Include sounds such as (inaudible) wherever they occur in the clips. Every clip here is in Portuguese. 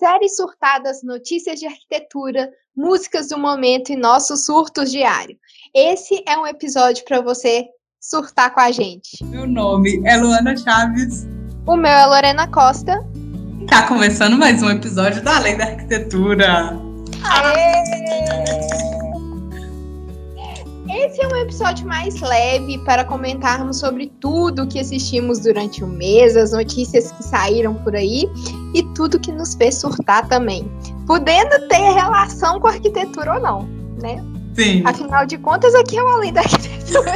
séries surtadas, notícias de arquitetura, músicas do momento e nossos surtos diários. Esse é um episódio para você surtar com a gente. Meu nome é Luana Chaves. O meu é Lorena Costa. Tá começando mais um episódio da Lei da Arquitetura. Aê! Esse é um episódio mais leve para comentarmos sobre tudo que assistimos durante o mês, as notícias que saíram por aí e tudo que nos fez surtar também. Podendo ter relação com a arquitetura ou não, né? Sim. Afinal de contas, aqui é o além da arquitetura.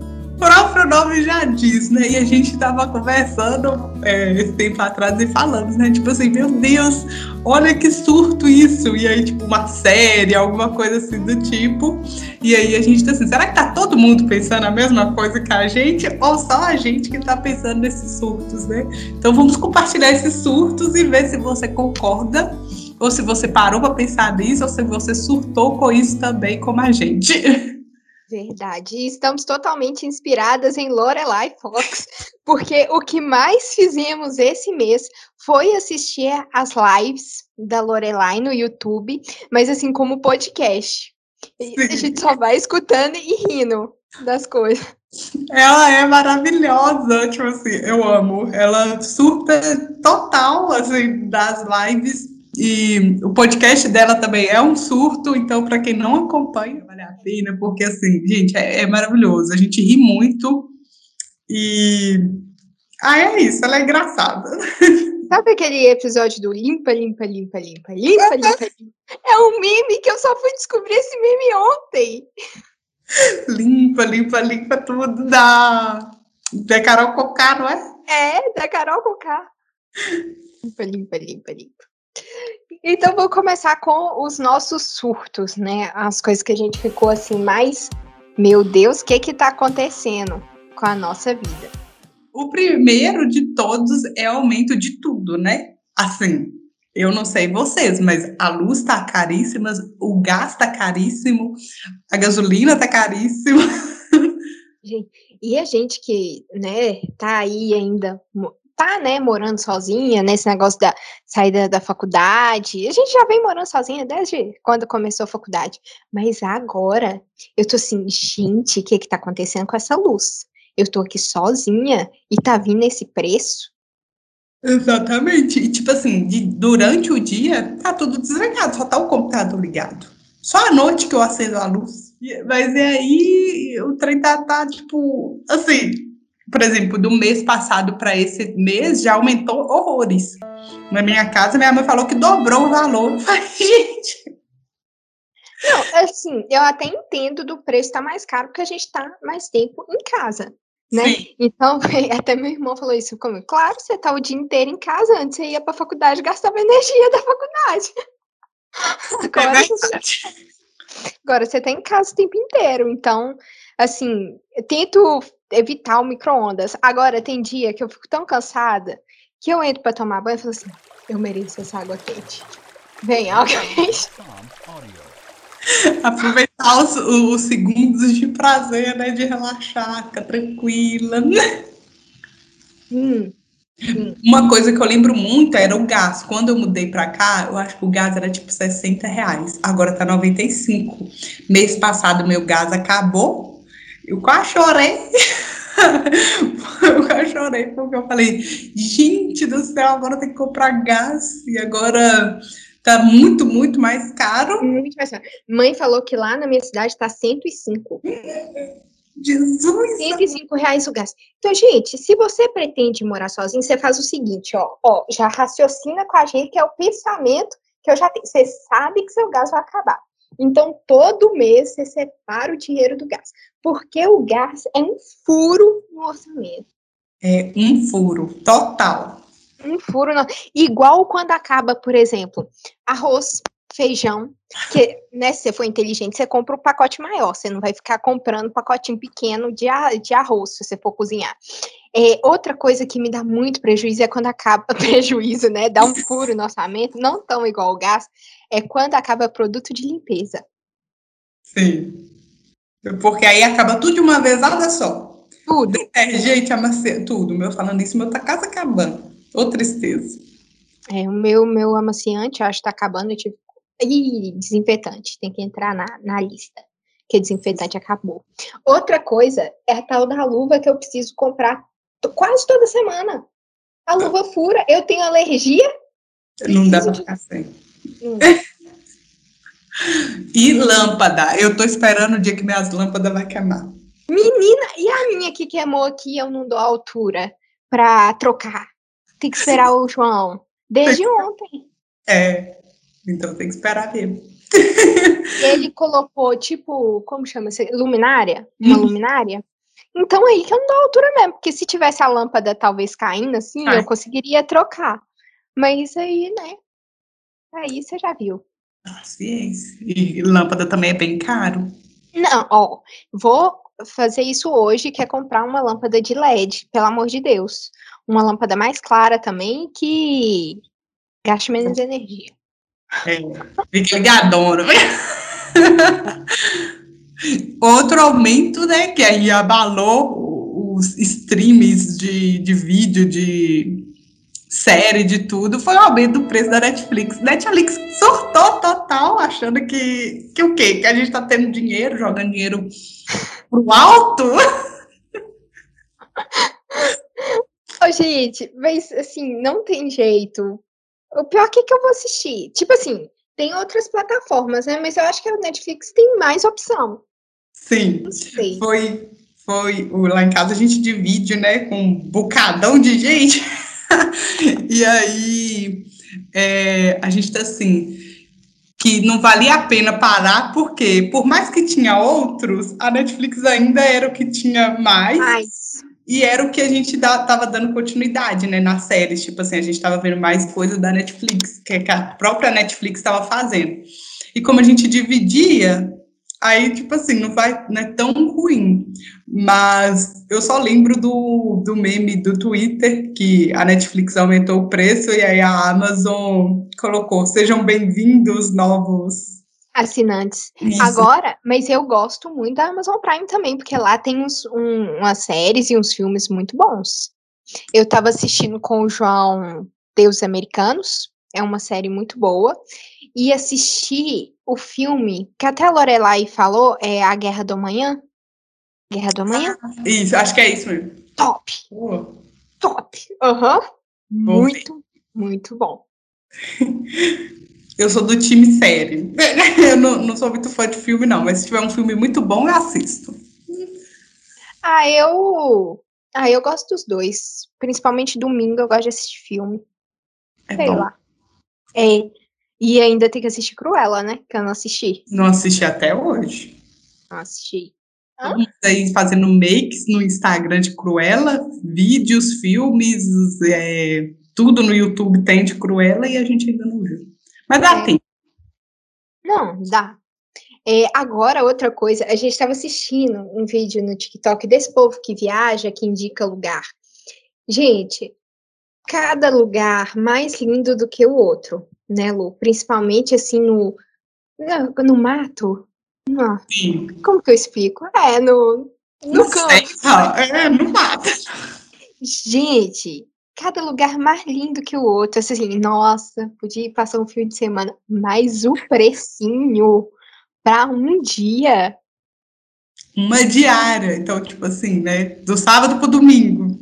(laughs) próprio nome já diz, né? E a gente tava conversando é, esse tempo atrás e falando, né? Tipo assim, meu Deus, olha que surto isso. E aí, tipo, uma série, alguma coisa assim do tipo. E aí a gente tá assim, será que tá todo mundo pensando a mesma coisa que a gente? Ou só a gente que tá pensando nesses surtos, né? Então vamos compartilhar esses surtos e ver se você concorda. Ou se você parou para pensar nisso, ou se você surtou com isso também, como a gente. (laughs) Verdade. E estamos totalmente inspiradas em Lorelai Fox, (laughs) porque o que mais fizemos esse mês foi assistir as lives da Lorelai no YouTube, mas assim como podcast. A gente só vai escutando e rindo das coisas. (laughs) Ela é maravilhosa, tipo assim, eu amo. Ela super total, assim, das lives e o podcast dela também é um surto, então, para quem não acompanha, vale a pena, porque, assim, gente, é, é, maravilhoso. A gente ri muito e. Ah, é isso, ela é engraçada. (laughs) Sabe aquele episódio do limpa, limpa, limpa, limpa, limpa, limpa, limpa? É um meme que eu só fui descobrir esse meme ontem. Limpa, limpa, limpa tudo da, da Carol Cocá, não é? É, da Carol Cocá. Limpa, limpa, limpa, limpa. Então vou começar com os nossos surtos, né? As coisas que a gente ficou assim mais, meu Deus, o que que tá acontecendo com a nossa vida? O primeiro de todos é aumento de tudo, né? Assim, eu não sei vocês, mas a luz tá caríssima, o gás tá caríssimo, a gasolina tá caríssima. (laughs) Gente, e a gente que, né, tá aí ainda tá, né, morando sozinha, nesse negócio da saída da faculdade. A gente já vem morando sozinha desde quando começou a faculdade. Mas agora, eu tô assim, gente, o que que tá acontecendo com essa luz? Eu tô aqui sozinha e tá vindo esse preço? Exatamente. E tipo assim, de, durante o dia, tá tudo desligado, só tá o computador ligado. Só à noite que eu acendo a luz. Mas e aí, o trem tá, tá tipo, assim, por exemplo, do mês passado para esse mês já aumentou horrores. Na minha casa, minha mãe falou que dobrou o valor. (laughs) falei, gente. Não, assim, eu até entendo do preço estar tá mais caro porque a gente está mais tempo em casa, né? Sim. Então, (laughs) até meu irmão falou isso comigo. Claro, você tá o dia inteiro em casa, antes você ia para a faculdade gastava energia da faculdade. (laughs) Agora, é você... Agora você tá em casa o tempo inteiro, então, assim, eu tento evitar o micro-ondas. Agora, tem dia que eu fico tão cansada que eu entro para tomar banho e falo assim: eu mereço essa água quente. Vem, água (laughs) quente. Aproveitar os, os, segundos de prazer, né? De relaxar, ficar tranquila. Hum. Uma coisa que eu lembro muito era o gás. Quando eu mudei para cá, eu acho que o gás era tipo 60 reais. Agora tá 95. Mês passado meu gás acabou. Eu quase chorei. (laughs) eu quase chorei, porque eu falei, gente do céu, agora tem que comprar gás e agora tá muito, muito mais caro. Muito mais caro. Mãe falou que lá na minha cidade tá 105. Jesus! 105 reais o gás. Então, gente, se você pretende morar sozinho, você faz o seguinte, ó, ó, já raciocina com a gente, que é o pensamento que eu já tenho. Você sabe que seu gás vai acabar. Então, todo mês você separa o dinheiro do gás, porque o gás é um furo no orçamento. É um furo total. Um furo, igual quando acaba, por exemplo, arroz, feijão, que, né, se você for inteligente, você compra o um pacote maior, você não vai ficar comprando um pacotinho pequeno de, de arroz, se você for cozinhar. É, outra coisa que me dá muito prejuízo é quando acaba (laughs) prejuízo, né? Dá um furo no orçamento, não tão igual o gás, é quando acaba produto de limpeza. Sim. Porque aí acaba tudo de uma vez, olha só. Tudo. Detergente, amacê, tudo. Meu falando isso, meu tá casa acabando. Ô, tristeza. É, o meu, meu amaciante, acho que tá acabando, eu tive... Ih, desinfetante, tem que entrar na, na lista, que desinfetante acabou. Outra coisa é a tal da luva que eu preciso comprar quase toda semana. A luva fura, eu tenho alergia. Não dá pra ficar sem. Hum. E lâmpada. Eu tô esperando o dia que minhas lâmpadas vai queimar. Menina, e a minha que queimou aqui, eu não dou altura pra trocar. Tem que esperar o João. Desde ontem. É, então tem que esperar mesmo. Ele colocou, tipo, como chama? Luminária? Uma uhum. luminária? Então aí que eu não dou altura mesmo, porque se tivesse a lâmpada talvez caindo assim, Ai. eu conseguiria trocar. Mas aí, né? Aí você já viu. Ah, ciência. E lâmpada também é bem caro. Não, ó, vou fazer isso hoje, que é comprar uma lâmpada de LED, pelo amor de Deus. Uma lâmpada mais clara também, que gaste menos energia. É, fica ligadona. Outro aumento, né, que aí abalou os streams de, de vídeo, de série, de tudo, foi o aumento do preço da Netflix. Netflix surtou total, achando que, que o quê? Que a gente tá tendo dinheiro, jogando dinheiro pro alto? (laughs) Ô, gente, mas assim, não tem jeito. O pior é que, que eu vou assistir. Tipo assim, tem outras plataformas, né? Mas eu acho que a Netflix tem mais opção. Sim. Foi, foi lá em casa a gente divide, né, com um bocadão de gente. (laughs) e aí é, a gente tá assim que não valia a pena parar, porque por mais que tinha outros, a Netflix ainda era o que tinha mais. mais. E era o que a gente dá, tava dando continuidade, né, nas séries. Tipo assim, a gente tava vendo mais coisas da Netflix, que, que a própria Netflix estava fazendo. E como a gente dividia, aí, tipo assim, não vai, não é tão ruim. Mas eu só lembro do, do meme do Twitter, que a Netflix aumentou o preço e aí a Amazon colocou, sejam bem-vindos novos assinantes. Isso. Agora, mas eu gosto muito da Amazon Prime também, porque lá tem uns, um, umas séries e uns filmes muito bons. Eu estava assistindo com o João Deus Americanos, é uma série muito boa, e assisti o filme que até a Lorelai falou, é A Guerra do Amanhã. Guerra do Amanhã? Ah, isso, acho que é isso mesmo. Top! Top! Aham. Uhum. Muito, muito bom. (laughs) Eu sou do time série. (laughs) Eu não, não, sou muito fã de filme, não, mas se tiver um filme muito bom, eu assisto. Ah, eu. Ah, eu gosto dos dois. Principalmente domingo, eu gosto de assistir filme. É Sei bom. lá. É. E ainda tem que assistir Cruella, né? Que eu não assisti. Não assisti até hoje. Não assisti. Aí fazendo makes no Instagram de Cruella, vídeos, filmes, é, tudo no YouTube tem de Cruella e a gente ainda não viu. Mas dá é. tempo. Não, dá. É, agora, outra coisa, a gente estava assistindo um vídeo no TikTok desse povo que viaja, que indica lugar. Gente, cada lugar mais lindo do que o outro né, Lu? Principalmente assim no, no, no mato. Não. Sim. Como que eu explico? É, no, no campo. É, no mato. Gente, cada lugar mais lindo que o outro. Assim, nossa, podia passar um fim de semana, mas o precinho para um dia. Uma diária. Então, tipo assim, né? Do sábado pro domingo.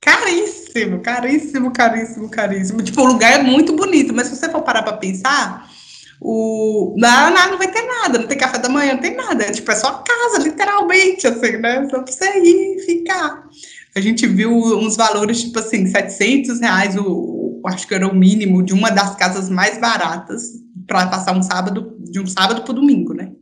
Caríssimo caríssimo, caríssimo, caríssimo, caríssimo. Tipo, o lugar é muito bonito, mas se você for parar para pensar, o lá, lá não vai ter nada, não tem café da manhã, não tem nada. É, tipo, é só casa, literalmente, assim, né? Só pra você ir e ficar. A gente viu uns valores, tipo assim, 700 reais, o, acho que era o mínimo de uma das casas mais baratas para passar um sábado, de um sábado para domingo, né?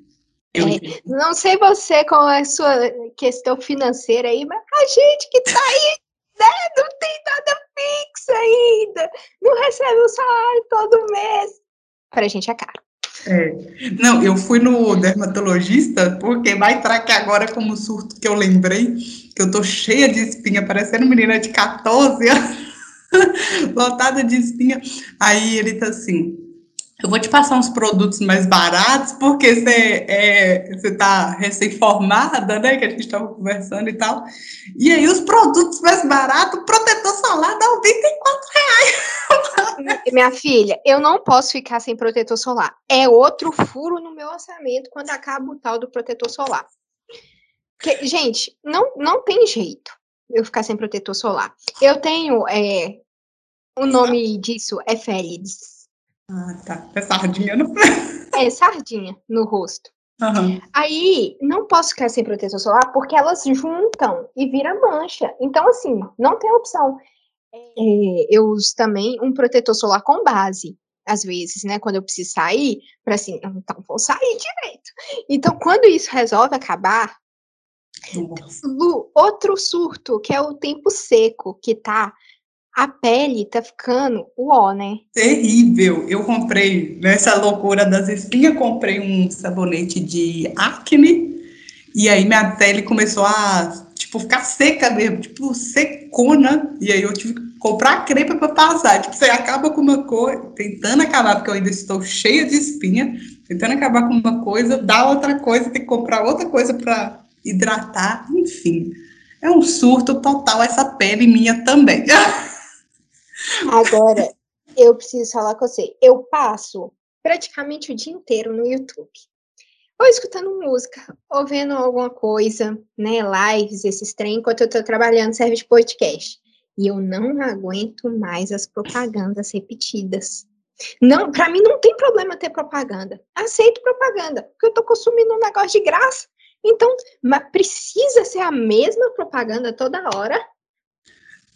É, não sei você com a sua questão financeira aí, mas a gente que tá aí né? Não tem nada fixo ainda. Não recebe o salário todo mês. Pra gente é caro. É. Não, eu fui no dermatologista porque vai entrar aqui agora como surto que eu lembrei que eu tô cheia de espinha, parecendo menina de 14 anos, (laughs) lotada de espinha. Aí ele tá assim: eu vou te passar uns produtos mais baratos, porque você é, tá recém-formada, né? Que a gente estava conversando e tal. E aí, os produtos mais baratos, protetor solar dá 94 Minha filha, eu não posso ficar sem protetor solar. É outro furo no meu orçamento quando acaba o tal do protetor solar. Porque, gente, não, não tem jeito eu ficar sem protetor solar. Eu tenho. É, o nome disso é Félides. Ah, tá. É sardinha no. (laughs) é, sardinha no rosto. Uhum. Aí, não posso ficar sem protetor solar porque elas juntam e vira mancha. Então, assim, não tem opção. É, eu uso também um protetor solar com base, às vezes, né? Quando eu preciso sair, para assim, então vou sair direito. Então, quando isso resolve acabar, Lu, outro surto, que é o tempo seco, que tá. A pele tá ficando uó, né? Terrível. Eu comprei, nessa loucura das espinhas, comprei um sabonete de acne. E aí minha pele começou a, tipo, ficar seca mesmo, tipo, secona. E aí eu tive que comprar creme para passar. Tipo, você acaba com uma coisa, tentando acabar, porque eu ainda estou cheia de espinha, tentando acabar com uma coisa, dá outra coisa, tem que comprar outra coisa para hidratar, enfim. É um surto total essa pele minha também. (laughs) Agora, eu preciso falar com você. Eu passo praticamente o dia inteiro no YouTube. Ou escutando música, ou vendo alguma coisa, né? Lives, esses trem, enquanto eu tô trabalhando, serve de podcast. E eu não aguento mais as propagandas repetidas. Não, para mim não tem problema ter propaganda. Aceito propaganda, porque eu tô consumindo um negócio de graça. Então, mas precisa ser a mesma propaganda toda hora?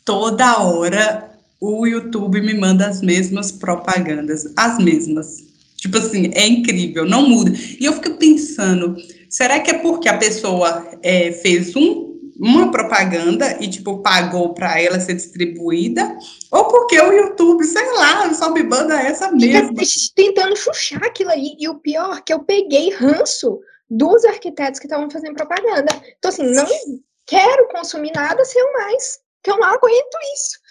Toda hora o YouTube me manda as mesmas propagandas, as mesmas. Tipo assim, é incrível, não muda. E eu fico pensando, será que é porque a pessoa é, fez um, uma propaganda e, tipo, pagou para ela ser distribuída? Ou porque o YouTube, sei lá, só me manda essa mesma? Tentando chuchar aquilo aí. E o pior, que eu peguei ranço dos arquitetos que estavam fazendo propaganda. Então, assim, não quero consumir nada sem mais, que eu não aguento isso.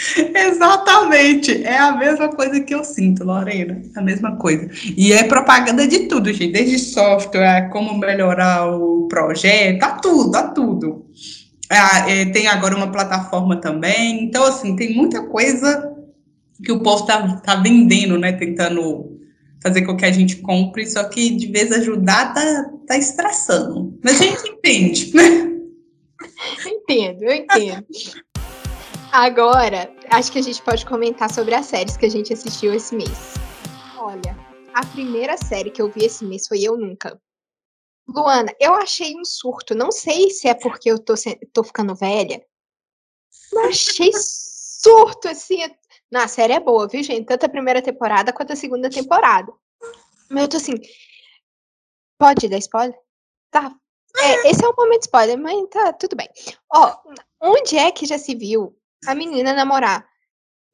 (laughs) Exatamente, é a mesma coisa que eu sinto, Lorena, a mesma coisa. E é propaganda de tudo, gente, desde software, como melhorar o projeto, a tudo, a tudo. Ah, é, tem agora uma plataforma também, então, assim, tem muita coisa que o povo tá, tá vendendo, né, tentando fazer com que a gente compre, só que de vez ajudar tá, tá estressando. Mas a gente entende, né? (laughs) Entendo, eu entendo. Agora, acho que a gente pode comentar sobre as séries que a gente assistiu esse mês. Olha, a primeira série que eu vi esse mês foi Eu Nunca. Luana, eu achei um surto. Não sei se é porque eu tô, tô ficando velha, mas achei surto, assim. Na série é boa, viu, gente? Tanto a primeira temporada quanto a segunda temporada. Mas eu tô assim. Pode dar spoiler? Tá. É, esse é o momento spoiler, mas tá tudo bem. Ó, onde é que já se viu a menina namorar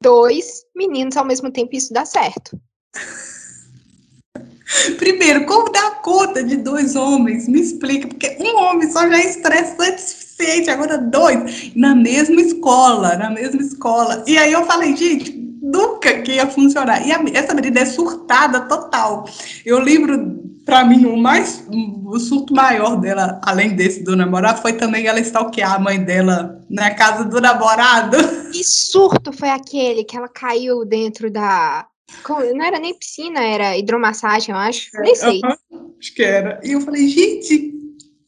dois meninos ao mesmo tempo isso dá certo? (laughs) Primeiro, como dá conta de dois homens? Me explica, porque um homem só já é estressante o suficiente, agora dois, na mesma escola, na mesma escola. E aí eu falei, gente, nunca que ia funcionar. E a, essa menina é surtada total. Eu lembro, para mim, o mais, o surto maior dela, além desse do namorado, foi também ela stalkear a mãe dela na casa do namorado. Que surto foi aquele que ela caiu dentro da não era nem piscina, era hidromassagem, eu acho. Nem sei. Uhum, acho que era. E eu falei, gente,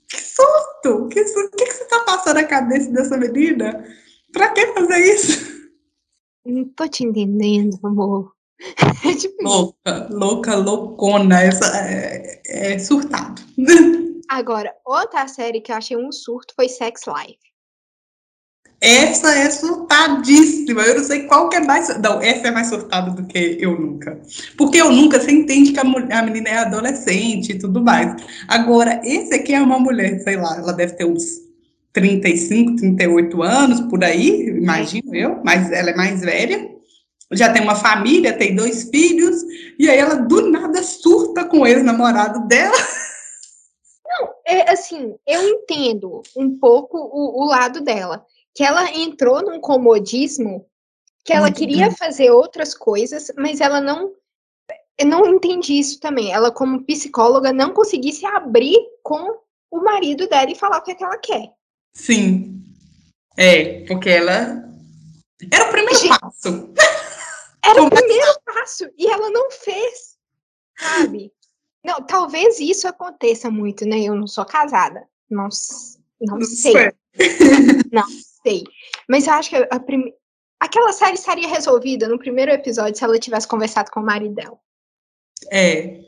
que surto! Que, o que, que você tá passando na cabeça dessa menina? Pra que fazer isso? Não tô te entendendo, amor. (laughs) É tipo louca, louca, loucona. Essa é, é surtado. (laughs) Agora, outra série que eu achei um surto foi Sex Life. Essa é surtadíssima. Eu não sei qual que é mais. Não, essa é mais surtada do que eu nunca. Porque eu nunca, você entende que a, mulher, a menina é adolescente e tudo mais. Agora, esse aqui é uma mulher, sei lá, ela deve ter uns 35, 38 anos, por aí, imagino eu, mas ela é mais velha. Já tem uma família, tem dois filhos, e aí ela do nada surta com o ex-namorado dela. Não, é assim, eu entendo um pouco o, o lado dela que ela entrou num comodismo que ela queria fazer outras coisas, mas ela não eu não entendi isso também. Ela, como psicóloga, não conseguisse abrir com o marido dela e falar o que, é que ela quer. Sim. É, porque ela. Era o primeiro Gente, passo. (laughs) Era o primeiro passo e ela não fez, sabe? Não, talvez isso aconteça muito, né? Eu não sou casada, não, não sei. Não (laughs) sei. Mas eu acho que a prim... aquela série estaria resolvida no primeiro episódio se ela tivesse conversado com o marido dela. É,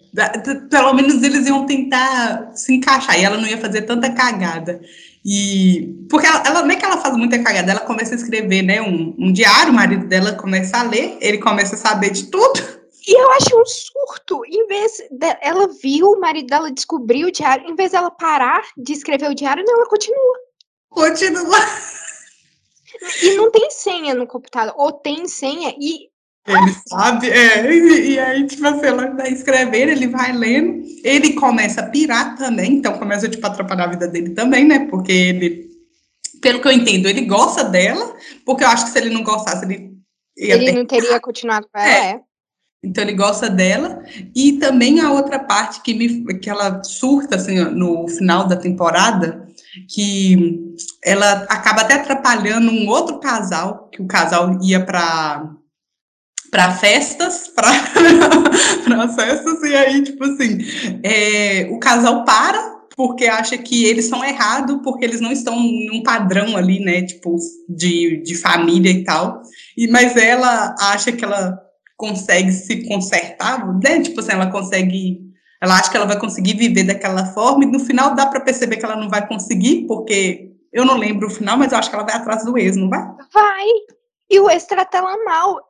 pelo menos eles iam tentar se encaixar e ela não ia fazer tanta cagada. E porque ela, ela nem que ela faz muita cagada, ela começa a escrever, né, um, um diário, o marido dela começa a ler, ele começa a saber de tudo. E eu acho um surto, em vez de, ela viu o marido dela descobrir o diário, em vez dela parar de escrever o diário, não, ela continua. Continua. E não tem senha no computador, ou tem senha e ele sabe, é, e, e, aí, tipo assim, ela vai escrever, ele vai lendo, ele começa a pirar também, então começa, tipo, a atrapalhar a vida dele também, né, porque ele, pelo que eu entendo, ele gosta dela, porque eu acho que se ele não gostasse, ele ia Ele ter... não teria continuado com ela, é. é. Então ele gosta dela, e também a outra parte que, me, que ela surta, assim, no final da temporada, que ela acaba até atrapalhando um outro casal, que o casal ia para para festas, (laughs) para festas, e aí, tipo assim, é, o casal para porque acha que eles são errados, porque eles não estão num padrão ali, né, tipo, de, de família e tal, e, mas ela acha que ela consegue se consertar, né, tipo assim, ela consegue, ela acha que ela vai conseguir viver daquela forma, e no final dá para perceber que ela não vai conseguir, porque eu não lembro o final, mas eu acho que ela vai atrás do ex, não vai? Vai, e o ex trata ela mal,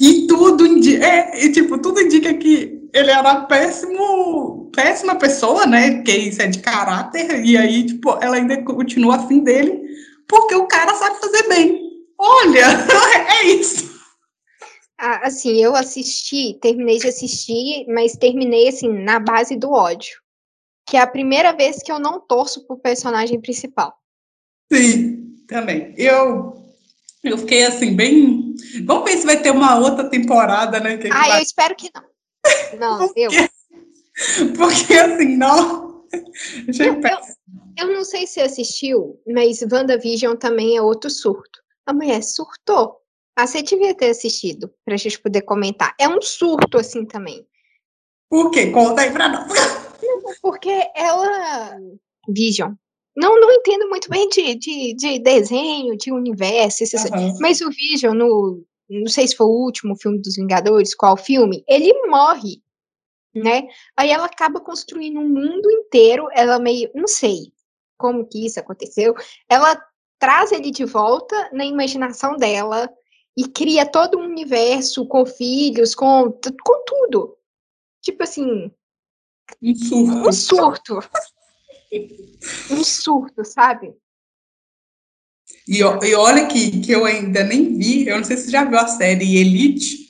e tudo indica, é, e, tipo, tudo indica que ele era péssimo, péssima pessoa, né? Que isso é de caráter, e aí, tipo, ela ainda continua afim dele, porque o cara sabe fazer bem. Olha, (laughs) é isso. Ah, assim, eu assisti, terminei de assistir, mas terminei assim na base do ódio. Que é a primeira vez que eu não torço pro personagem principal. Sim, também. Eu eu fiquei assim, bem. Vamos ver se vai ter uma outra temporada, né? Que ah, eu espero que não. Não, porque... eu. Porque assim, não. (laughs) Eu, eu, eu, não sei se assistiu, mas WandaVision também é outro surto. A mulher surtou. Ah, você devia ter assistido, pra gente poder comentar. É um surto, assim, também. Por quê? Conta aí pra nós. Porque ela. Vision não, não entendo muito bem de, de, de desenho, de universo, uhum. mas o Vision, no, não sei se foi o último filme dos Vingadores, qual filme, ele morre, né? Aí ela acaba construindo um mundo inteiro, ela meio, não sei como que isso aconteceu, ela traz ele de volta na imaginação dela e cria todo um universo com filhos, com, com tudo. Tipo assim, um surto. Um surto um surto, sabe? E, e olha que, que eu ainda nem vi, eu não sei se você já viu a série Elite.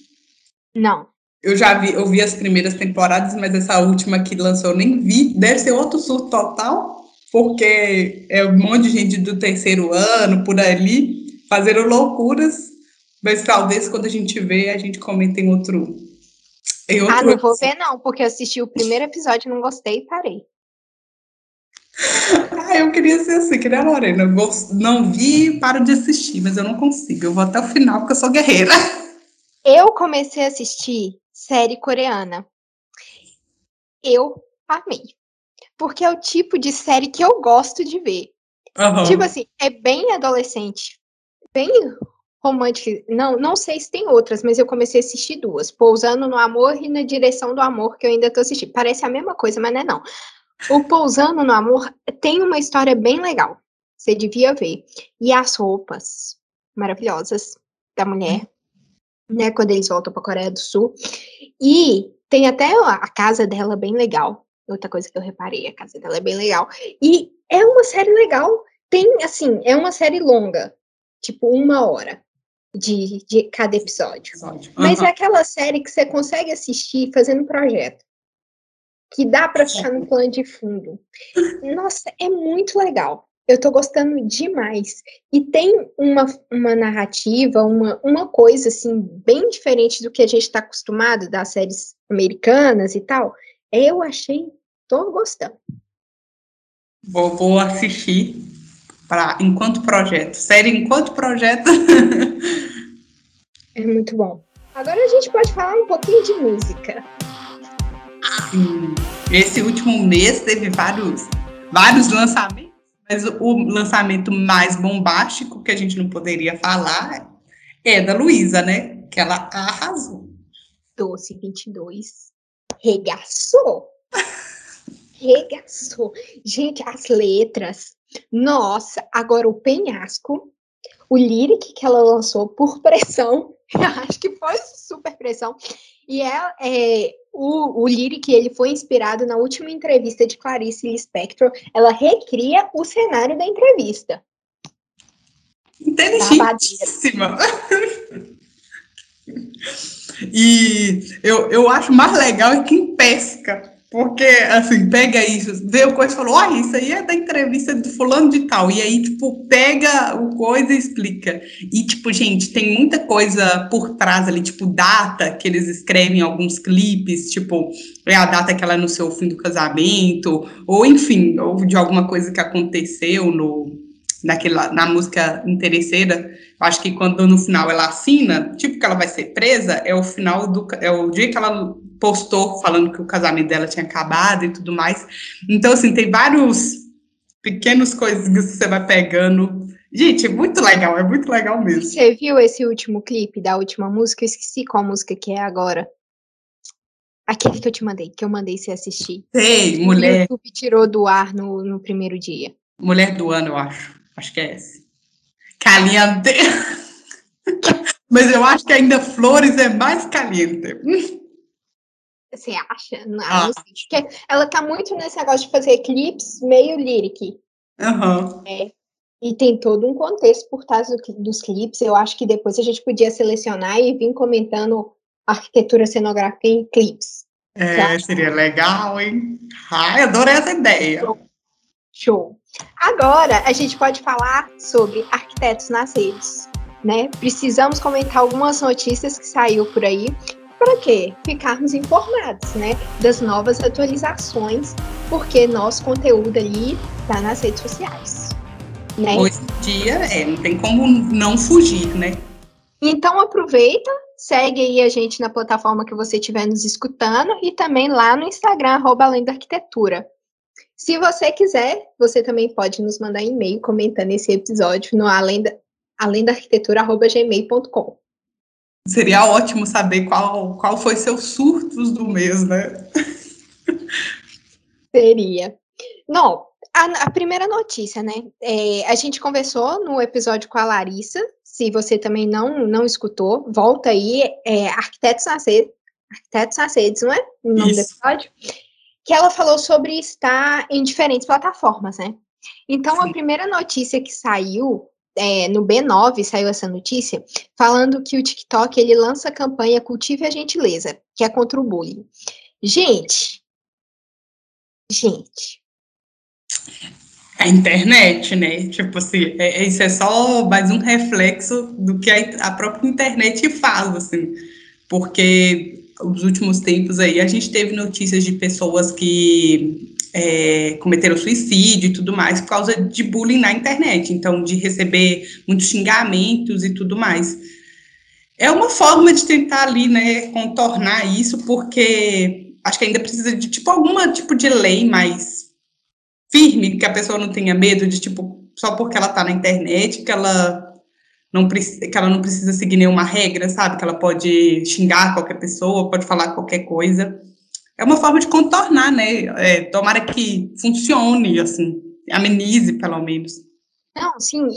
Não. Eu já vi, eu vi as primeiras temporadas, mas essa última que lançou eu nem vi. Deve ser outro surto total, porque é um monte de gente do terceiro ano, por ali, fazendo loucuras. Mas talvez quando a gente vê, a gente comenta em outro. Em outro ah, não vou ver, não, porque eu assisti o primeiro episódio, não gostei e parei. Ah, eu queria ser assim, que nem a Lorena. Eu não vi, paro de assistir, mas eu não consigo. Eu vou até o final porque eu sou guerreira. Eu comecei a assistir série coreana. Eu amei. Porque é o tipo de série que eu gosto de ver. Uhum. Tipo assim, é bem adolescente, bem romântica. Não, não sei se tem outras, mas eu comecei a assistir duas. Pousando no Amor e na Direção do Amor, que eu ainda tô assistindo. Parece a mesma coisa, mas não é não. O Pousando no Amor tem uma história bem legal. Você devia ver. E as roupas maravilhosas da mulher, né? Quando eles voltam para a Coreia do Sul. E tem até a casa dela bem legal. Outra coisa que eu reparei, a casa dela é bem legal. E é uma série legal. Tem, assim, é uma série longa. Tipo, uma hora de, de cada episódio. episódio. Uhum. Mas é aquela série que você consegue assistir fazendo projeto que dá para ficar no plano de fundo. Nossa, é muito legal. Eu tô gostando demais. E tem uma, uma narrativa, uma, uma coisa assim, bem diferente do que a gente está acostumado das séries americanas e tal. Eu achei, tô gostando. Vou, vou assistir para enquanto projeto. Série enquanto projeto. (laughs) É muito bom. Agora a gente pode falar um pouquinho de música. Sim. Esse último mês teve vários, vários lançamentos, mas o lançamento mais bombástico que a gente não poderia falar é da Luísa, né? Que ela arrasou. Doce 22 regaçou. (laughs) regaçou. Gente, as letras. Nossa, agora o penhasco, o lyric que ela lançou por pressão, (laughs) eu acho que foi super pressão. E é, é o, o lyric ele foi inspirado na última entrevista de Clarice Lispector. Ela recria o cenário da entrevista. Inteligentíssima. (laughs) e eu, eu acho mais legal é quem pesca porque, assim, pega isso, vê o coisa e falou, olha, isso aí é da entrevista do fulano de tal. E aí, tipo, pega o coisa e explica. E, tipo, gente, tem muita coisa por trás ali, tipo, data que eles escrevem em alguns clipes, tipo, é a data que ela anunciou o fim do casamento, ou enfim, ou de alguma coisa que aconteceu no, naquela, na música interesseira. Acho que quando no final ela assina, tipo que ela vai ser presa, é o final do. É o dia que ela postou falando que o casamento dela tinha acabado e tudo mais. Então, assim, tem vários pequenos coisas que você vai pegando. Gente, é muito legal, é muito legal mesmo. Você viu esse último clipe da última música? Eu esqueci qual música que é agora. Aquele que eu te mandei, que eu mandei você assistir. Sei, mulher. O YouTube tirou do ar no, no primeiro dia. Mulher do ano, eu acho. Acho que é esse. Caliente. (laughs) Mas eu acho que ainda Flores é mais caliente. Você acha? Não, ah. não ela tá muito nesse negócio de fazer clipes meio lyric. Uhum. É. E tem todo um contexto por trás do, dos clipes. Eu acho que depois a gente podia selecionar e vir comentando arquitetura cenográfica em clipes. É, seria legal, hein? Ai, adorei essa ideia. Show. Show. Agora a gente pode falar sobre arquitetos nas redes. Né? Precisamos comentar algumas notícias que saiu por aí para quê? Ficarmos informados, né, das novas atualizações, porque nosso conteúdo ali está nas redes sociais. Né? Hoje em dia, é, não tem como não fugir, né? Então aproveita, segue aí a gente na plataforma que você estiver nos escutando e também lá no Instagram, arroba Além da Arquitetura. Se você quiser, você também pode nos mandar e-mail comentando esse episódio no além da, além da arquitetura, arroba gmail.com. Seria ótimo saber qual, qual foi seus surtos do mês, né? (laughs) Seria. Não, a, a primeira notícia, né? É, a gente conversou no episódio com a Larissa. Se você também não, não escutou, volta aí. É, Arquitetos nas redes, Arquitetos nas redes, não é? O nome Isso. do episódio. Que ela falou sobre estar em diferentes plataformas, né? Então, Sim. a primeira notícia que saiu é, no B9 saiu essa notícia falando que o TikTok ele lança a campanha Cultive a Gentileza, que é contra o bullying. Gente, gente. A internet, né? Tipo assim, é, é, isso é só mais um reflexo do que a, a própria internet faz, assim. Porque os últimos tempos aí a gente teve notícias de pessoas que é, cometeram suicídio e tudo mais por causa de bullying na internet, então de receber muitos xingamentos e tudo mais. É uma forma de tentar ali, né, contornar isso, porque acho que ainda precisa de tipo alguma tipo de lei mais firme, que a pessoa não tenha medo de tipo só porque ela está na internet que ela não que ela não precisa seguir nenhuma regra, sabe? Que ela pode xingar qualquer pessoa, pode falar qualquer coisa é uma forma de contornar, né? É, tomara que funcione, assim, amenize, pelo menos. Não, sim.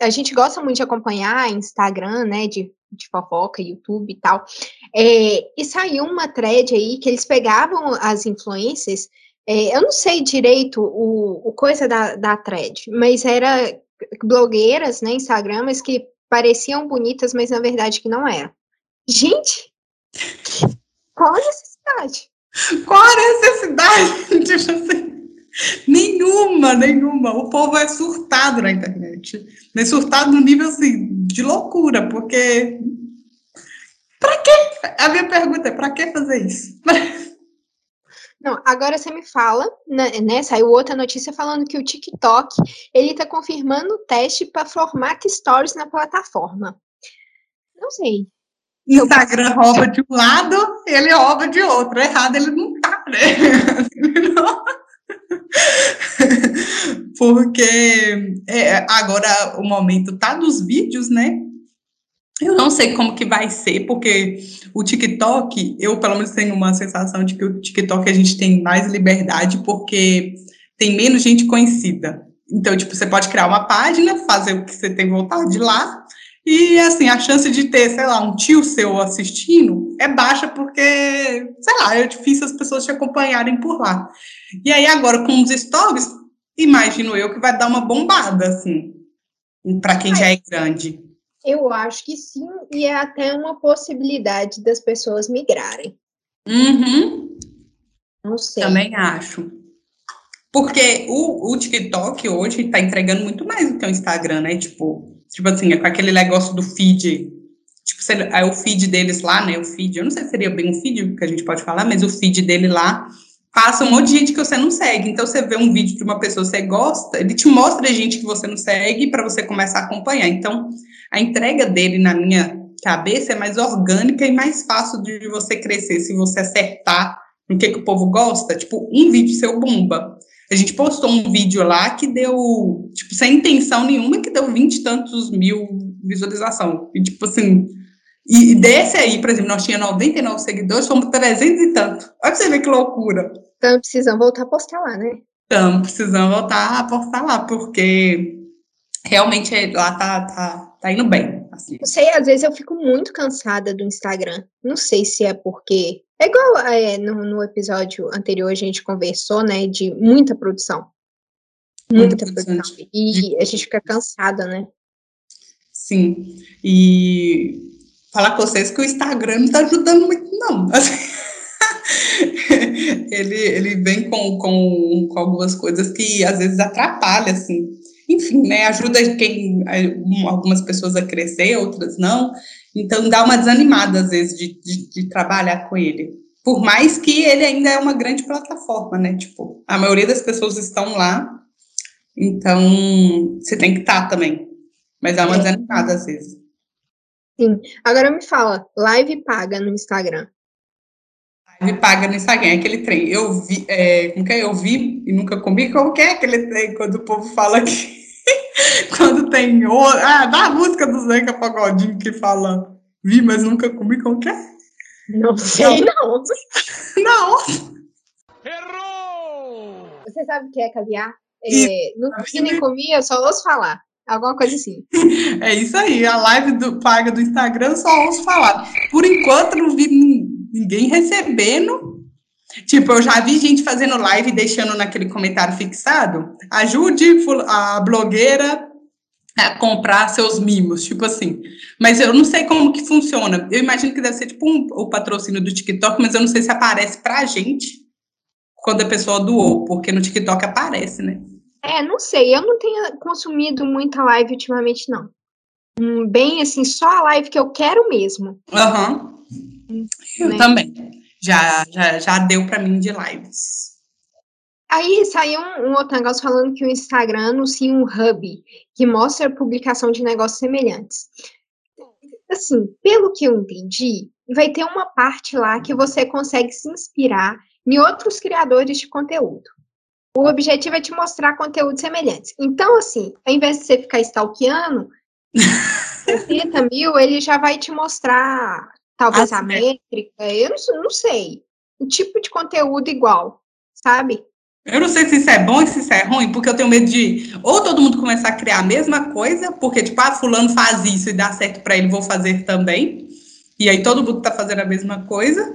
A gente gosta muito de acompanhar Instagram, né, de, de fofoca, YouTube e tal. É, e saiu uma thread aí que eles pegavam as influências. É, eu não sei direito o, o coisa da, da thread, mas era blogueiras, né, Instagramas que pareciam bonitas, mas na verdade que não eram. Gente, qual a necessidade? Qual a necessidade? (laughs) Tipo assim, nenhuma, nenhuma. O povo é surtado na internet. É surtado no nível assim, de loucura, porque. Pra quê? A minha pergunta é: pra que fazer isso? (laughs) Não, agora você me fala, né, né, saiu outra notícia falando que o TikTok, ele tá confirmando o teste para format stories na plataforma. Não sei. Instagram rouba de um lado, ele rouba de outro. Errado ele não tá, né? (laughs) Porque é, agora o momento tá dos vídeos, né? Eu não sei como que vai ser, porque o TikTok, eu pelo menos tenho uma sensação de que o TikTok a gente tem mais liberdade, porque tem menos gente conhecida. Então, tipo, você pode criar uma página, fazer o que você tem vontade lá, e assim, a chance de ter, sei lá, um tio seu assistindo é baixa porque, sei lá, é difícil as pessoas te acompanharem por lá. E aí agora com os stories, imagino eu que vai dar uma bombada assim, para quem já é grande. Eu acho que sim, e é até uma possibilidade das pessoas migrarem. Uhum. Não sei. Também acho. Porque o, o TikTok hoje está entregando muito mais do que o Instagram, né? Tipo, Tipo assim, é com aquele negócio do feed. Tipo, é o feed deles lá, né? O feed, eu não sei se seria bem um feed que a gente pode falar, mas o feed dele lá passa um monte de gente que você não segue. Então, você vê um vídeo de uma pessoa que você gosta, ele te mostra gente que você não segue para você começar a acompanhar. Então, a entrega dele na minha cabeça é mais orgânica e mais fácil de você crescer se você acertar no que, que o povo gosta. Tipo, um vídeo seu bomba. A gente postou um vídeo lá que deu, tipo, sem intenção nenhuma, que deu vinte e tantos mil visualização. E, tipo assim, e desse aí, por exemplo, nós tínhamos 99 seguidores, fomos 300 e tanto. Olha pra você ver que loucura. Então, precisamos voltar a postar lá, né? Então, precisamos voltar a postar lá, porque realmente é, lá tá, tá, tá indo bem. Assim. Não sei, às vezes eu fico muito cansada do Instagram. Não sei se é porque é igual é, no, no, episódio anterior a gente conversou, né, de muita produção. Muita produção. E a gente fica cansada, né? Sim. E falar com vocês que o Instagram não está ajudando muito, não. (laughs) ele, ele vem com, com, com algumas coisas que às vezes atrapalham, assim. Enfim, né? Ajuda quem, algumas pessoas a crescer, outras não. Então dá uma desanimada, às vezes, de, de, de, trabalhar com ele. Por mais que ele ainda é uma grande plataforma, né? Tipo, a maioria das pessoas estão lá, então você tem que estar tá também. Mas dá uma é. desanimada, às vezes. Sim. Agora me fala, live paga no Instagram. Live paga no Instagram, é aquele trem. Eu vi, é, como que é? Eu vi e nunca comi. Como que é aquele trem quando o povo fala que (laughs) Quando tem. Ah, dá a música do Zeca Pagodinho que fala vi, mas nunca comi qualquer. Não sei, não. Não. Errou! Você sabe o que é caviar? É, nunca vi nem comi, eu só ouço falar. Alguma coisa assim. (laughs) É isso aí, a live do, paga do Instagram só ouço falar. Por enquanto, não vi ninguém recebendo Tipo, eu já vi gente fazendo live deixando naquele comentário fixado, ajude a blogueira a comprar seus mimos, tipo assim. Mas eu não sei como que funciona. Eu imagino que deve ser tipo um, o patrocínio do TikTok, mas eu não sei se aparece pra gente quando a pessoa doou, porque no TikTok aparece, né? É, não sei. Eu não tenho consumido muita live ultimamente, não. Hum, bem assim, só a live que eu quero mesmo. Aham. Uhum. Eu né? também já, já, já deu para mim de lives. Aí saiu um, um outro negócio falando que o Instagram anuncia um hub que mostra a publicação de negócios semelhantes. Assim, pelo que eu entendi, vai ter uma parte lá que você consegue se inspirar em outros criadores de conteúdo. O objetivo é te mostrar conteúdos semelhantes. Então, assim, ao invés de você ficar stalkeando, (laughs) 30 mil, ele já vai te mostrar Talvez a métrica, eu não, não sei. O tipo de conteúdo igual, sabe? Eu não sei se isso é bom e se isso é ruim, porque eu tenho medo de ou todo mundo começar a criar a mesma coisa, porque, tipo, ah, fulano faz isso e dá certo para ele, vou fazer também. E aí todo mundo tá fazendo a mesma coisa.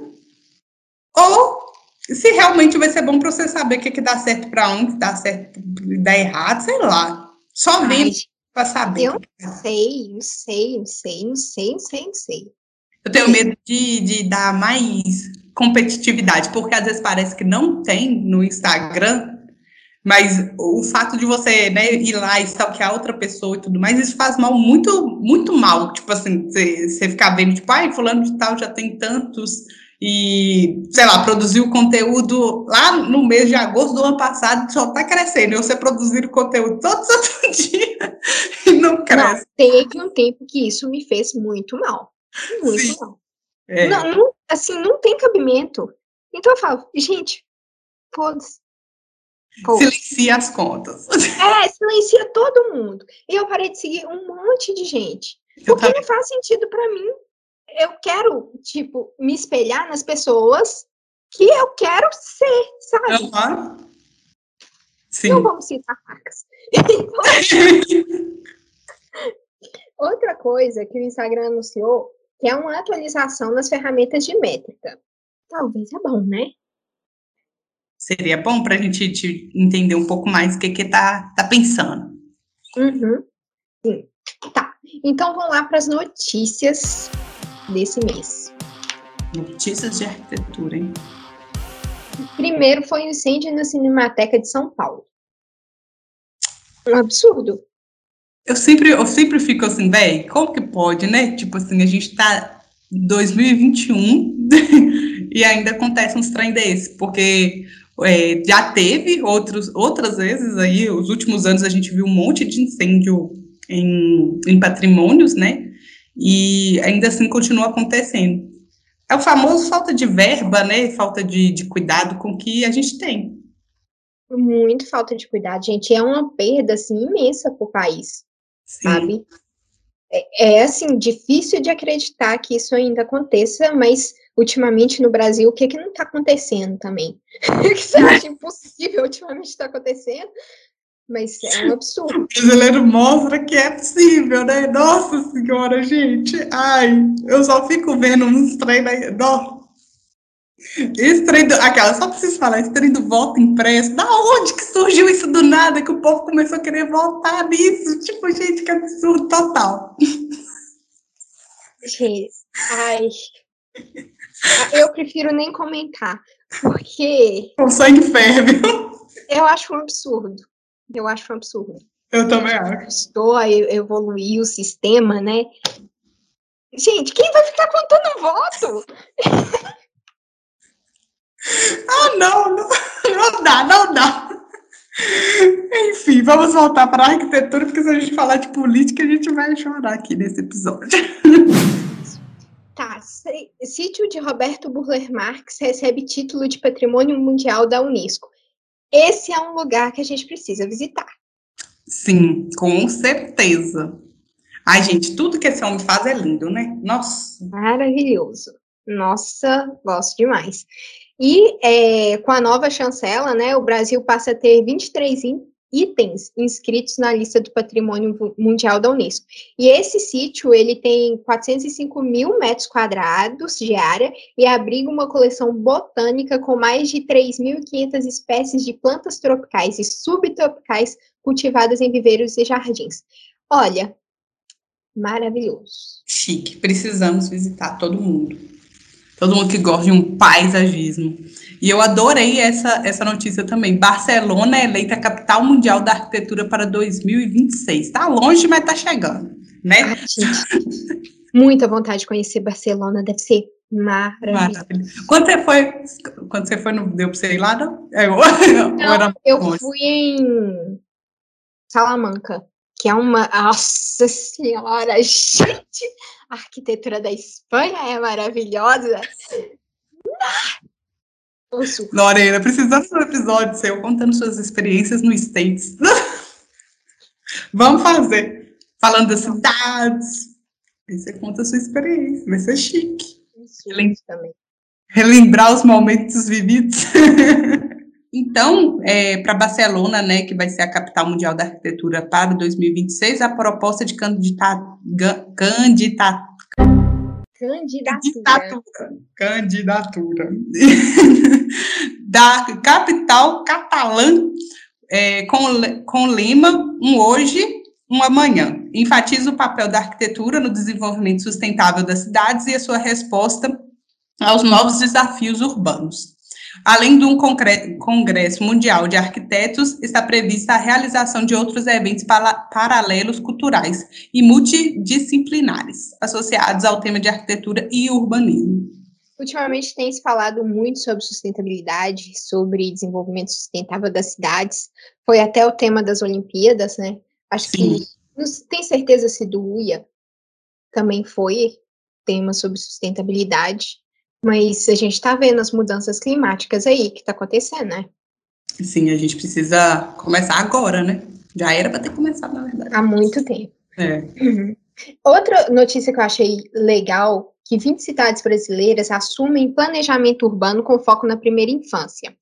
Ou se realmente vai ser bom para você saber o que, que dá certo para um, que dá certo e dá errado, sei lá. Só vendo para saber. Eu não sei, não sei, não sei, não sei, não sei, não sei. Eu tenho medo de, de dar mais competitividade, porque às vezes parece que não tem no Instagram, mas o fato de você né, ir lá e stalkear outra pessoa e tudo mais, isso faz mal, muito, muito mal. Tipo assim, você, ficar vendo, tipo, ai, fulano de tal já tem tantos, e, sei lá, produzir o conteúdo lá no mês de agosto do ano passado só tá crescendo. E você produzir o conteúdo todo santo (laughs) dia e não cresce. Não, teve um tempo que isso me fez muito mal. Muito. É. Não, não, assim, não tem cabimento. Então eu falo, gente, foda-se. Silencia as contas. É, silencia todo mundo. E eu parei de seguir um monte de gente. Porque não faz sentido para mim. Eu quero, tipo, me espelhar nas pessoas que eu quero ser, sabe? Uhum. Sim. Não vamos citar facas. (laughs) (laughs) Outra coisa que o Instagram anunciou, que é uma atualização nas ferramentas de métrica. Talvez é bom, né? Seria bom para a gente entender um pouco mais o que que tá, tá pensando. Uhum. Sim. Tá. Então vamos lá para as notícias desse mês. Notícias de arquitetura, hein? Primeiro foi o um incêndio na Cinemateca de São Paulo. Um absurdo. Eu sempre, eu sempre fico assim, velho, como que pode, né? Tipo assim, a gente tá em 2021 (laughs) e ainda acontece uns trem desse, porque é, já teve outros, outras vezes aí, os últimos anos a gente viu um monte de incêndio em, em patrimônios, né? E ainda assim continua acontecendo. É o famoso falta de verba, né? Falta de, de cuidado com que a gente tem. Muito falta de cuidado, gente. É uma perda assim imensa para o país, Sim. sabe? É, é assim difícil de acreditar que isso ainda aconteça, mas ultimamente no Brasil, o que, que não está acontecendo também? (laughs) o que você acha impossível ultimamente está acontecendo? Mas é um absurdo. O brasileiro mostra que é possível, né? Nossa senhora, gente. Ai, eu só fico vendo uns treinos aí. Nossa. Esse trem do, aquela, só preciso falar, esse trem do voto impresso, da onde que surgiu isso do nada, que o povo começou a querer votar nisso? Tipo, gente, que absurdo total. Gente, ai, eu prefiro nem comentar, porque. O sangue ferve. Eu acho um absurdo. Eu acho um absurdo. Eu também acho. Estou a evoluir o sistema, né? Gente, quem vai ficar contando voto? (laughs) ah, não, não, não dá, não dá. Enfim, vamos voltar para a arquitetura, porque se a gente falar de política, a gente vai chorar aqui nesse episódio. Tá, sítio de Roberto Burler Marx recebe título de Patrimônio Mundial da Unesco. Esse é um lugar que a gente precisa visitar. Sim, com certeza. Ai, gente, tudo que esse homem faz é lindo, né? Nossa. Maravilhoso. Nossa, gosto demais. E é, com a nova chancela, né, o Brasil passa a ter 23 itens inscritos na lista do Patrimônio Mundial da Unesco. E esse sítio, ele tem 405 mil metros quadrados de área e abriga uma coleção botânica com mais de 3.500 espécies de plantas tropicais e subtropicais cultivadas em viveiros e jardins. Olha, maravilhoso. Chique, precisamos visitar todo mundo. Todo mundo que gosta de um paisagismo. E eu adorei essa, essa notícia também. Barcelona é eleita capital mundial da arquitetura para 2026. Está longe, mas está chegando, né? Gente, muita vontade de conhecer Barcelona, deve ser maravilhoso. Quando você foi, quando você foi, não deu para você ir lá, não? É, (laughs) eu, não, eu fui em Salamanca, que é uma, nossa senhora, (laughs) gente, a arquitetura da Espanha é maravilhosa. Lorena, precisamos de um episódio seu contando suas experiências no States. (laughs) Vamos fazer. Falando das cidades. Aí você conta a sua experiência. Vai ser chique. Relembrar os momentos vividos. (laughs) então, é, para Barcelona, né, que vai ser a capital mundial da arquitetura para 2026, a proposta de candidatura, candidatura Candidatura. (laughs) Candidatura. da capital catalã, é, com, com lema um hoje, um amanhã. Enfatiza o papel da arquitetura no desenvolvimento sustentável das cidades e a sua resposta aos novos desafios urbanos. Além de um Congresso Mundial de Arquitetos, está prevista a realização de outros eventos paralelos culturais e multidisciplinares, associados ao tema de arquitetura e urbanismo. Ultimamente tem se falado muito sobre sustentabilidade, sobre desenvolvimento sustentável das cidades. Foi até o tema das Olimpíadas, né? Acho Sim. que não tem certeza se do UIA também foi tema sobre sustentabilidade, mas a gente está vendo as mudanças climáticas aí que está acontecendo, né? Sim, a gente precisa começar agora, né? Já era para ter começado, na verdade. Há muito tempo. É. Uhum. Outra notícia que eu achei legal, que 20 cidades brasileiras assumem planejamento urbano com foco na primeira infância.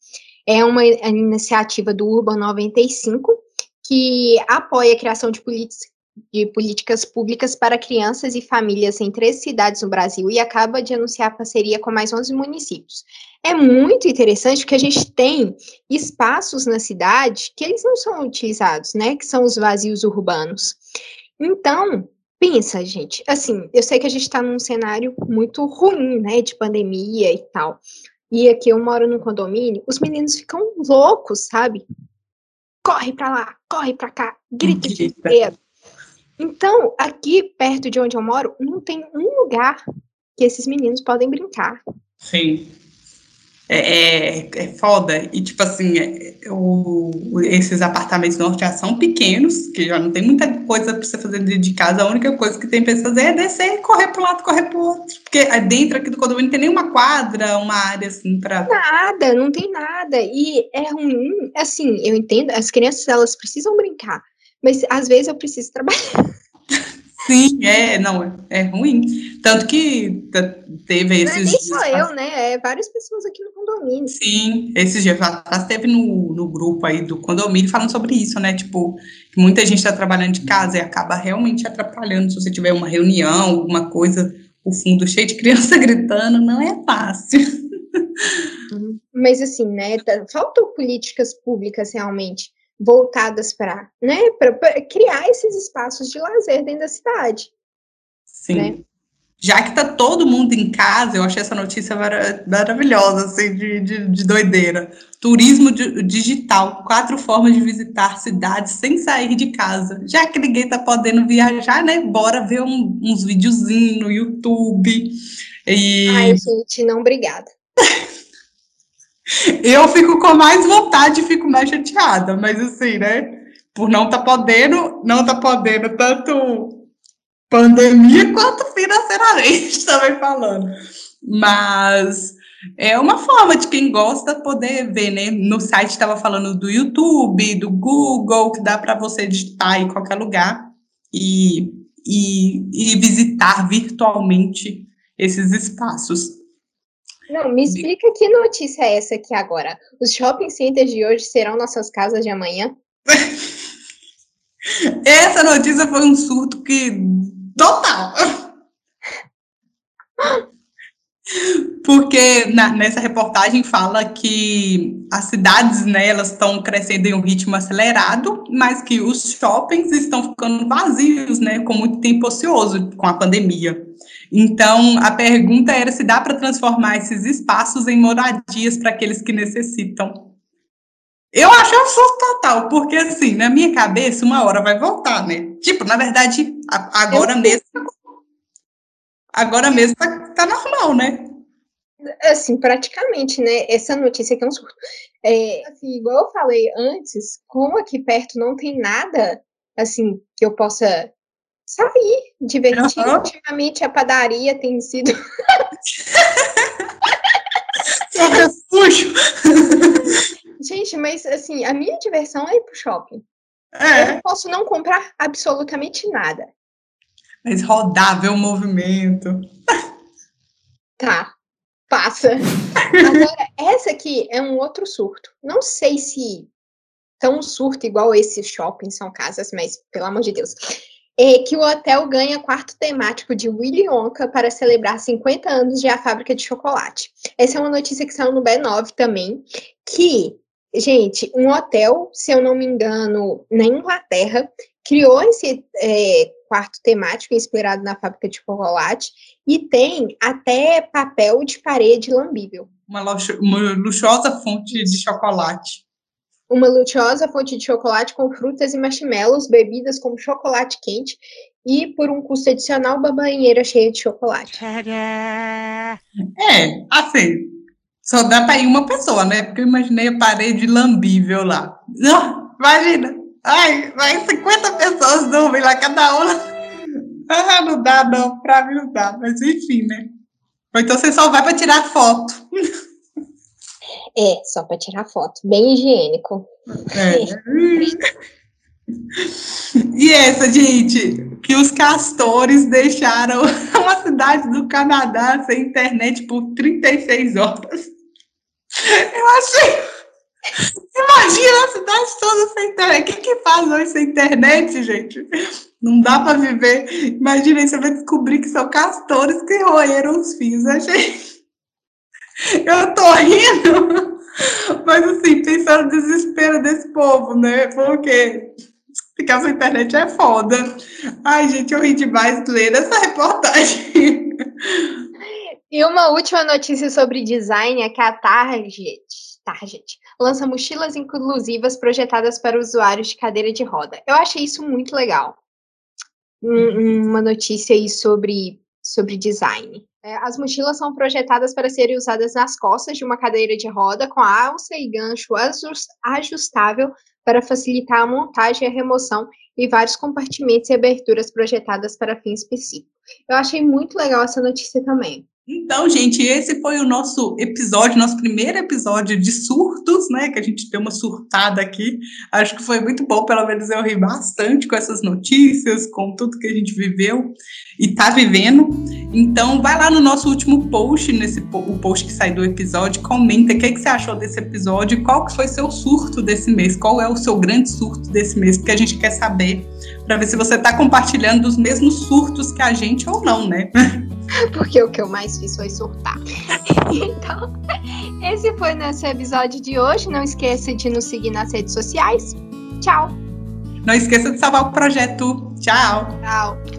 É uma iniciativa do Urban 95, que apoia a criação de, de políticas públicas para crianças e famílias em três cidades no Brasil e acaba de anunciar parceria com mais 11 municípios. É muito interessante porque a gente tem espaços na cidade que eles não são utilizados, né? Que são os vazios urbanos. Então, pensa, gente, assim, eu sei que a gente está num cenário muito ruim, né? De pandemia e tal. E aqui eu moro num condomínio, os meninos ficam loucos, sabe? Corre para lá, corre para cá, grita o dia inteiro. Então, aqui perto de onde eu moro, não tem um lugar que esses meninos podem brincar. Sim. É, é, é foda. E, tipo assim, é, o, esses apartamentos norte já são pequenos, que já não tem muita coisa para você fazer de casa. A única coisa que tem para fazer é descer e correr para um lado, correr para o outro. Porque dentro aqui do condomínio não tem nenhuma quadra, uma área assim para. Nada, não tem nada. E é ruim. Assim, eu entendo, as crianças elas precisam brincar. Mas às vezes eu preciso trabalhar. Sim, é, não, é, é ruim. Tanto que teve esses. Não é nem só eu, né? É várias pessoas aqui no condomínio. Sim, esses dias atrás teve no, no grupo aí do condomínio falando sobre isso, né? Tipo, muita gente está trabalhando de casa e acaba realmente atrapalhando. Se você tiver uma reunião, alguma coisa, o fundo cheio de criança (laughs) gritando, não é fácil. Uhum. Mas assim, né? Faltam políticas públicas realmente voltadas para né, criar esses espaços de lazer dentro da cidade. Sim. Né? Já que tá todo mundo em casa, eu achei essa notícia maravilhosa, assim, de, de, de doideira. Turismo digital, quatro formas de visitar cidades sem sair de casa. Já que ninguém tá podendo viajar, né? Bora ver um, uns videozinhos no YouTube. E... Ai, gente, não, obrigada. (laughs) (laughs) Eu fico com mais vontade fico mais chateada, mas assim, né? Por não tá podendo, não tá podendo tanto pandemia (laughs) quanto financeiramente, também falando. Mas é uma forma de quem gosta poder ver, né? No site estava falando do YouTube, do Google, que dá para você digitar em qualquer lugar e, e, e visitar virtualmente esses espaços. Não, me explica que notícia é essa aqui agora. Os shopping centers de hoje serão nossas casas de amanhã? (laughs) Essa notícia foi um surto que. total! (laughs) Porque na, nessa reportagem fala que as cidades né, elas estão crescendo em um ritmo acelerado, mas que os shoppings estão ficando vazios, né, com muito tempo ocioso com a pandemia. Então, a pergunta era se dá para transformar esses espaços em moradias para aqueles que necessitam. Eu acho absurdo total, porque assim, na minha cabeça, uma hora vai voltar, né? Tipo, na verdade, agora mesmo. Agora mesmo tá, tá normal, né? Assim, praticamente, né? Essa notícia aqui é um surto. É, assim, igual eu falei antes, como aqui perto não tem nada, assim, que eu possa sair, divertir. Uhum. Ultimamente a padaria tem sido. Refúgio. (laughs) Gente, mas assim, a minha diversão é ir pro shopping. É. Eu posso não comprar absolutamente nada. Mas rodar, ver o movimento. Tá, passa. Agora, essa aqui é um outro surto. Não sei se tão surto igual esse shopping são casas, mas pelo amor de Deus é que o hotel ganha quarto temático de Willy Wonka para celebrar 50 anos de A Fábrica de Chocolate. Essa é uma notícia que saiu no B9 também, que, gente, um hotel, se eu não me engano, na Inglaterra, criou esse é, quarto temático inspirado na Fábrica de Chocolate e tem até papel de parede lambível. Uma, uma luxuosa fonte de chocolate uma luxuosa fonte de chocolate com frutas e marshmallows, bebidas como chocolate quente e, por um custo adicional, uma banheira cheia de chocolate. É, assim, só dá para ir uma pessoa, né? Porque eu imaginei a parede lambível lá. Imagina, ai, vai 50 pessoas dormem lá, cada uma. Ah, não dá, não. Pra mim não dá. Mas enfim, né? Ou então você só vai para tirar foto. É, só para tirar foto. Bem higiênico. É. E essa, gente, que os castores deixaram (laughs) uma cidade do Canadá sem internet por 36 horas. Eu achei. Imagina a cidade toda sem internet. O que, que faz hoje sem internet, gente? Não dá para viver. Imagina, você vai descobrir que são castores que roeram os fios. Achei. Eu tô rindo, mas assim, pensando no desespero desse povo, né? Porque ficar sem internet é foda. Ai, gente, eu ri demais lendo essa reportagem. E uma última notícia sobre design é que a Target, Target lança mochilas inclusivas projetadas para usuários de cadeira de roda. Eu achei isso muito legal. Uma notícia aí sobre, sobre design. É, as mochilas são projetadas para serem usadas nas costas de uma cadeira de roda com alça e gancho ajustável para facilitar a montagem e a remoção e vários compartimentos e aberturas projetadas para fim específico. Eu achei muito legal essa notícia também. Então, gente, esse foi o nosso episódio, nosso primeiro episódio de surtos, né? Que a gente deu uma surtada aqui. Acho que foi muito bom, pelo menos eu ri bastante com essas notícias, com tudo que a gente viveu e tá vivendo. Então, vai lá no nosso último post, nesse o post que sai do episódio, comenta o que, que você achou desse episódio qual que foi seu surto desse mês, qual é o seu grande surto desse mês, porque a gente quer saber para ver se você está compartilhando dos mesmos surtos que a gente ou não, né? (laughs) porque o que eu mais fiz foi surtar. (laughs) então, esse foi nosso episódio de hoje. Não esqueça de nos seguir nas redes sociais. Tchau! Não esqueça de salvar o projeto. Tchau! Tchau!